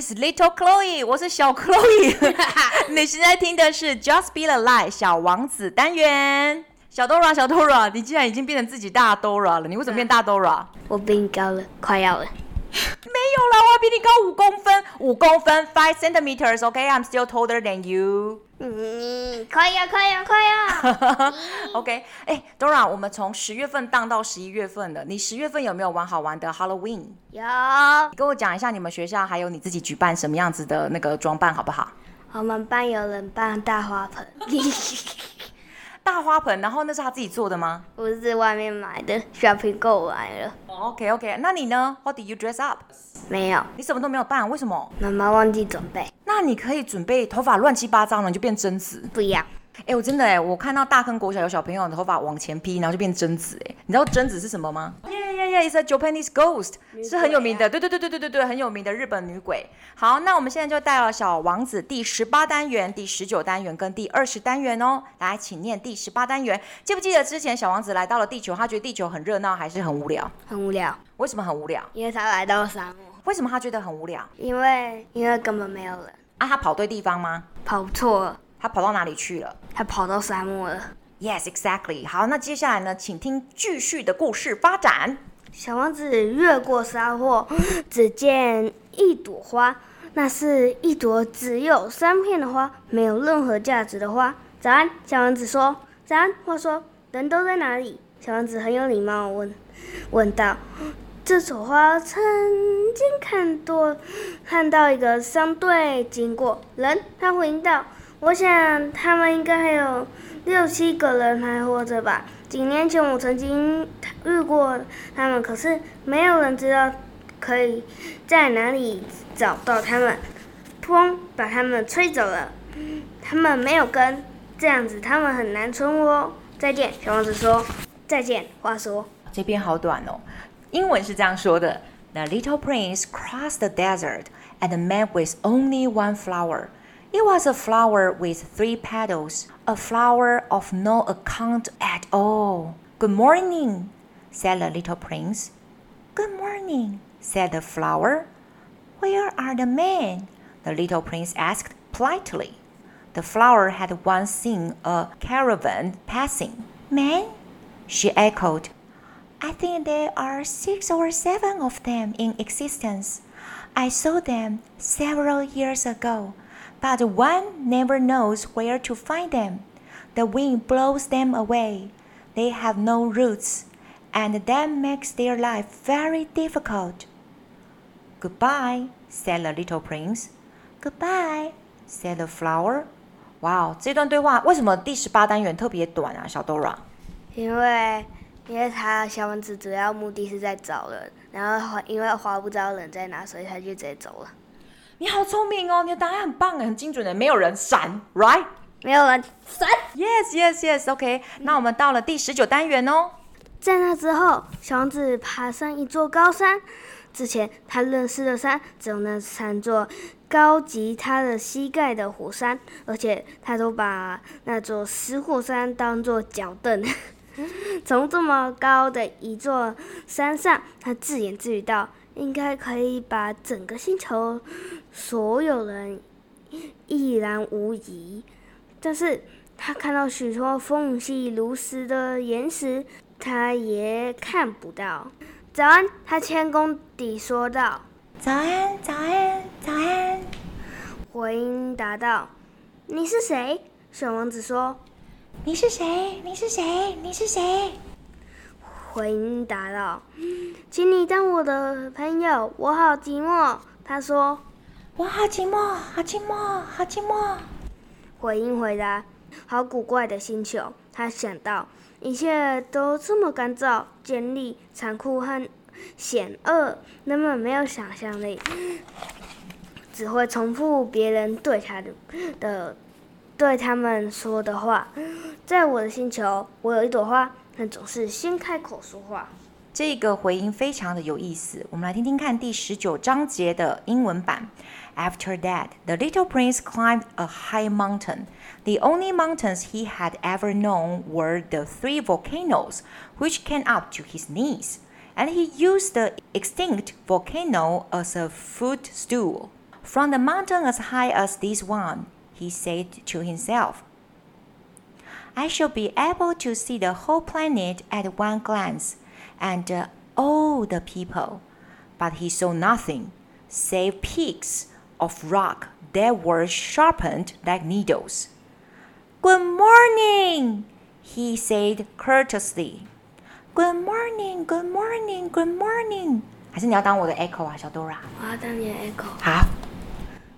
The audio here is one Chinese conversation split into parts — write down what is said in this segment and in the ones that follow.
is Little Chloe，我是小 Chloe。你现在听的是 Just Be the Light 小王子单元。小 Dora，小 Dora，你竟然已经变成自己大 Dora 了，你为什么变大 Dora？我比你高了，快要了。没有啦，我比你高五公分，五公分，five centimeters。OK，I'm still taller than you。嗯，快要，快要，快要。OK，哎，Dora，我们从十月份荡到十一月份了，你十月份有没有玩好玩的 Halloween？有。你跟我讲一下，你们学校还有你自己举办什么样子的那个装扮，好不好？我们班有人扮大花盆。大花盆，然后那是他自己做的吗？不是外面买的，shopping 购买了。OK OK，那你呢？What did you dress up？没有，你什么都没有办，为什么？妈妈忘记准备。那你可以准备头发乱七八糟了，你就变贞子。不要。哎，我真的哎，我看到大坑国小有小朋友的头发往前披，然后就变贞子哎。你知道贞子是什么吗？Yeah yeah yeah，it's a Japanese ghost，是很有名的。对对对对对对对，很有名的日本女鬼。好，那我们现在就带了小王子第十八单元、第十九单元跟第二十单元哦。来，请念第十八单元。记不记得之前小王子来到了地球，他觉得地球很热闹还是很无聊？很无聊。为什么很无聊？因为他来到了沙漠。为什么他觉得很无聊？因为因为根本没有人。啊，他跑对地方吗？跑错了。他跑到哪里去了？他跑到沙漠了。Yes, exactly. 好，那接下来呢？请听继续的故事发展。小王子越过沙漠，只见一朵花，那是一朵只有三片的花，没有任何价值的花。早安，小王子说。早安，话说人都在哪里？小王子很有礼貌问问道。这朵花曾经看多看到一个商队经过，人，他回应道。我想他们应该还有六七个人还活着吧。几年前我曾经遇过他们，可是没有人知道可以在哪里找到他们。风把他们吹走了，他们没有根，这样子他们很难存活。再见，小王子说。再见。话说这边好短哦，英文是这样说的：The little prince crossed the desert and met with only one flower. It was a flower with three petals, a flower of no account at all. Good morning, said the little prince. Good morning, said the flower. Where are the men? The little prince asked politely. The flower had once seen a caravan passing. Men? She echoed. I think there are six or seven of them in existence. I saw them several years ago but one never knows where to find them. The wind blows them away. They have no roots, and that makes their life very difficult. Goodbye, said the little prince. Goodbye, said the flower. Wow，这段对话为什么第十八单元特别短啊，小 Dora？因为因为他小王子主要目的是在找人，然后因为花不知道人在哪，所以他就直接走了。 你好聪明哦，你的答案很棒，很精准的，没有人闪，right？没有人闪，yes yes yes，OK、okay。那我们到了第十九单元哦。在那之后，小王子爬上一座高山。之前他认识的山只有那三座高及他的膝盖的火山，而且他都把那座死火山当做脚凳。从这么高的一座山上，他自言自语道：“应该可以把整个星球。”所有人一览无遗，但是他看到许多缝隙如石的岩石，他也看不到。早安，他谦恭地说道。早安，早安，早安。回音答道：“你是谁？”小王子说：“你是谁？你是谁？你是谁？”回音答道：“请你当我的朋友，我好寂寞。”他说。我好寂寞，好寂寞，好寂寞。回音回答：“好古怪的星球。”他想到，一切都这么干燥、尖利、残酷和险恶，人们没有想象力，只会重复别人对他的的对他们说的话。在我的星球，我有一朵花，它总是先开口说话。这个回音非常的有意思，我们来听听看第十九章节的英文版。After that, the little prince climbed a high mountain. The only mountains he had ever known were the three volcanoes, which came up to his knees, and he used the extinct volcano as a footstool. From the mountain as high as this one, he said to himself, I shall be able to see the whole planet at one glance, and uh, all the people. But he saw nothing save peaks of rock that were sharpened like needles. Good morning, he said courteously. Good morning, good morning, good morning. 还是你要当我的 echo 啊，小 Dora？我要当你的 echo。好。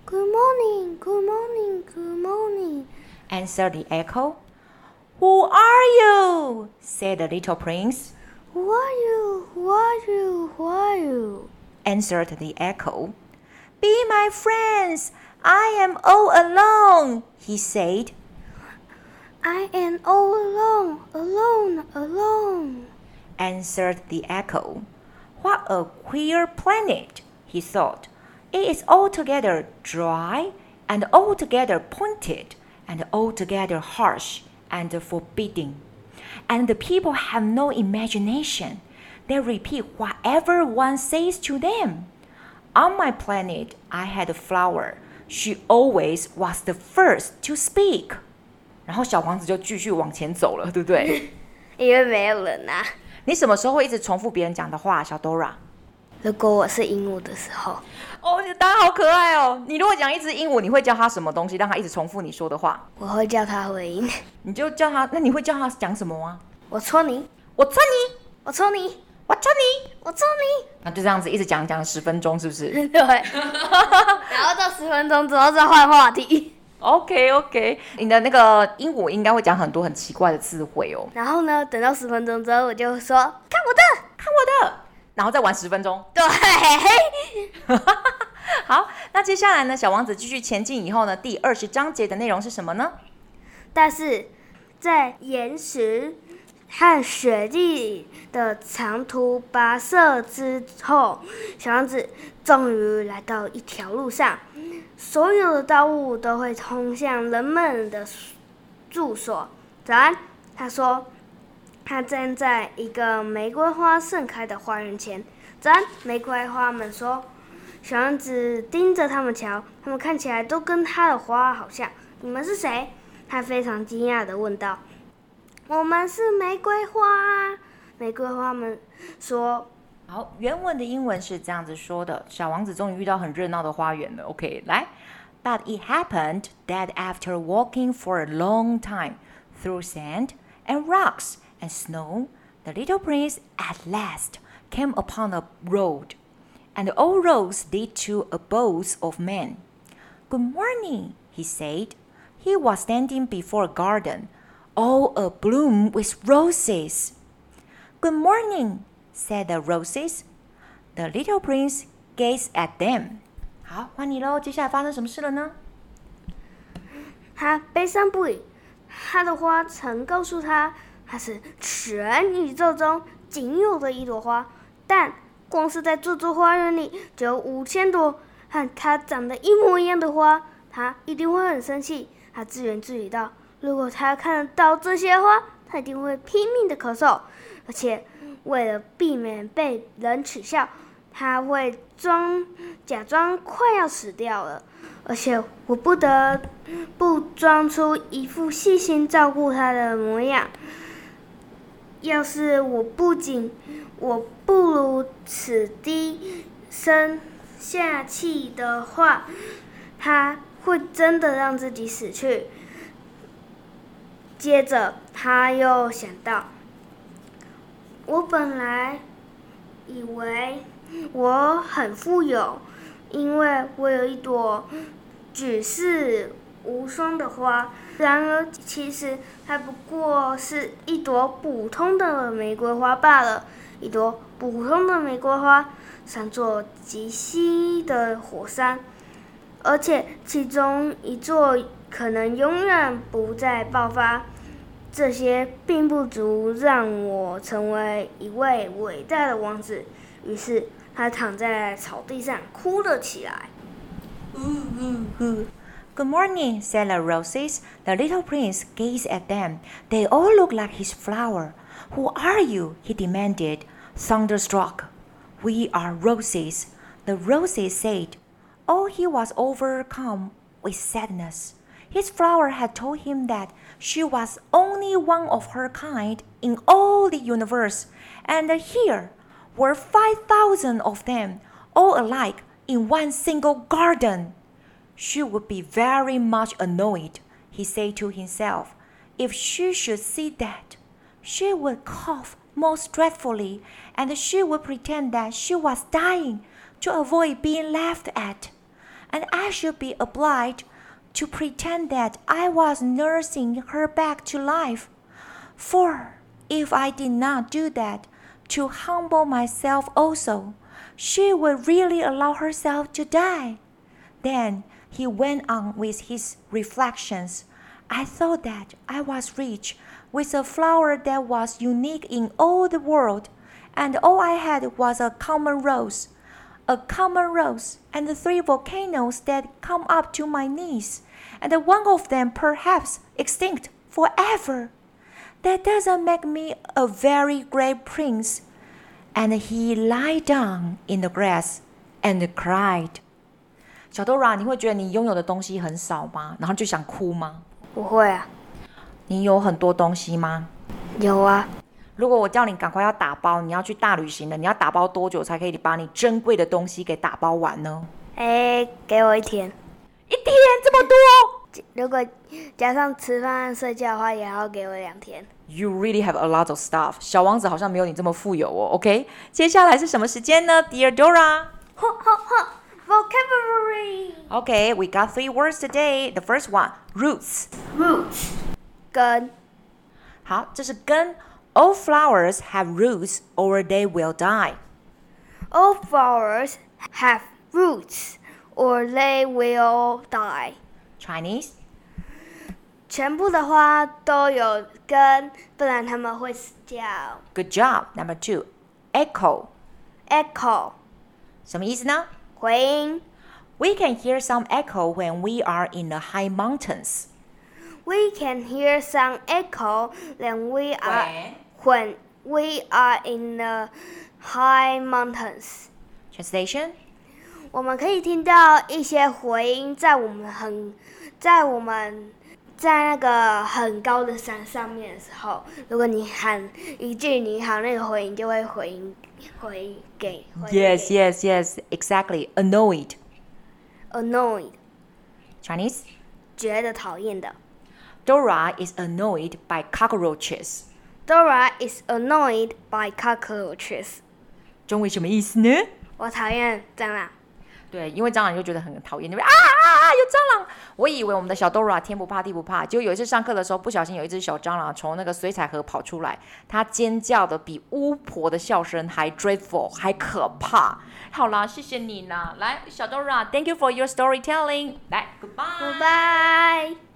Good morning, good morning, good morning. Answered the echo. Who are you? said the little prince. Who are you? Who are you? Who are you? Answered the echo. Be my friends. I am all alone, he said. I am all alone, alone, alone, answered the echo. What a queer planet, he thought. It is altogether dry and altogether pointed and altogether harsh and forbidding. And the people have no imagination. They repeat whatever one says to them. On my planet, I had a flower. She always was the first to speak. 然后小王子就继续往前走了，对不对？因为没有人啊。你什么时候会一直重复别人讲的话，小 Dora？ 如果我是鹦鹉的时候。哦，你答案好可爱哦！你如果讲一只鹦鹉，你会叫它什么东西，让它一直重复你说的话？我会叫它回音。你就叫它，那你会叫它讲什么吗？我戳你，我戳你，我戳你，我戳你，我戳你。那就这样子一直讲讲十分钟，是不是？对。然后到十分钟之后再换话题。OK OK，你的那个鹦鹉应该会讲很多很奇怪的词汇哦。然后呢，等到十分钟之后，我就说看我的，看我的，然后再玩十分钟。对。好，那接下来呢，小王子继续前进以后呢，第二十章节的内容是什么呢？但是在岩石和雪地的长途跋涉之后，小王子终于来到一条路上。所有的道路都会通向人们的住所。早安，他说，他站在一个玫瑰花盛开的花园前。早安，玫瑰花们说。小王子盯着他们瞧，他们看起来都跟他的花好像。你们是谁？他非常惊讶地问道。我们是玫瑰花。玫瑰花们说。好，原文的英文是这样子说的：小王子终于遇到很热闹的花园了。OK，来，But it happened that after walking for a long time through sand and rocks and snow, the little prince at last came upon a road, and all roads lead to abodes of men. Good morning, he said. He was standing before a garden, all abloom with roses. Good morning said the roses. The little prince gazed at them. 好，换你喽。接下来发生什么事了呢？他悲伤不已。他的花曾告诉他， 它是全宇宙中仅有的一朵花，但光是在这座花园里就有五千朵和它长得一模一样的花。他一定会很生气。他自言自语道：“如果他看得到这些花，他一定会拼命的咳嗽，而且。”为了避免被人耻笑，他会装假装快要死掉了，而且我不得不装出一副细心照顾他的模样。要是我不仅我不如此低声下气的话，他会真的让自己死去。接着，他又想到。我本来以为我很富有，因为我有一朵举世无双的花。然而，其实它不过是一朵普通的玫瑰花罢了。一朵普通的玫瑰花，像座极稀的火山，而且其中一座可能永远不再爆发。这些并不足让我成为一位伟大的王子。于是他躺在草地上哭了起来。Good morning, said the roses. The little prince gazed at them. They all look like his flower. Who are you? he demanded, thunderstruck. We are roses. The roses said. oh, he was overcome with sadness. His flower had told him that she was only one of her kind in all the universe, and here were 5,000 of them, all alike, in one single garden. She would be very much annoyed, he said to himself, if she should see that. She would cough most dreadfully, and she would pretend that she was dying to avoid being laughed at. And I should be obliged to pretend that I was nursing her back to life. For if I did not do that, to humble myself also, she would really allow herself to die. Then he went on with his reflections. I thought that I was rich with a flower that was unique in all the world, and all I had was a common rose, a common rose, and the three volcanoes that come up to my knees, and one of them perhaps extinct forever. That doesn't make me a very great prince. And he lay down in the grass and cried. 小 Dora，你会觉得你拥有的东西很少吗？然后就想哭吗？不会啊。你有很多东西吗？有啊。如果我叫你赶快要打包，你要去大旅行了，你要打包多久才可以把你珍贵的东西给打包完呢？哎，给我一天。一天这么多？如果加上吃饭、睡觉的话，也要给我两天。You really have a lot of stuff。小王子好像没有你这么富有哦。OK，接下来是什么时间呢？Dear Dora。Vocabulary. Okay, we got three words today. The first one, roots. Roots. 根。好，这是根。All flowers have roots, or they will die. All flowers have roots, or they will die. Chinese. 全部的花都有根，不然它们会死掉。Good job. Number two, echo. Echo. 什么意思呢？ 回音。We can hear some echo when we are in the high mountains. We can hear some echo when we are when we are in the high mountains. Translation. 我们可以听到一些回音，在我们很在我们。 在那个很高的山上面的时候，如果你喊一句“你好”，那个回音就会回音回给回。Yes, yes, yes, exactly. Annoyed. Annoyed. Chinese. 觉得讨厌的。Dora is annoyed by cockroaches. Dora is annoyed by cockroaches. 中文什么意思呢？我讨厌蟑螂。对，因为蟑螂就觉得很讨厌，就会啊啊啊！有蟑螂！我以为我们的小 Dora 天不怕地不怕，就有一次上课的时候，不小心有一只小蟑螂从那个水彩盒跑出来，它尖叫的比巫婆的笑声还 dreadful，还可怕。好啦，谢谢你啦，来，小 Dora，Thank you for your storytelling。来，Goodbye。Goodbye。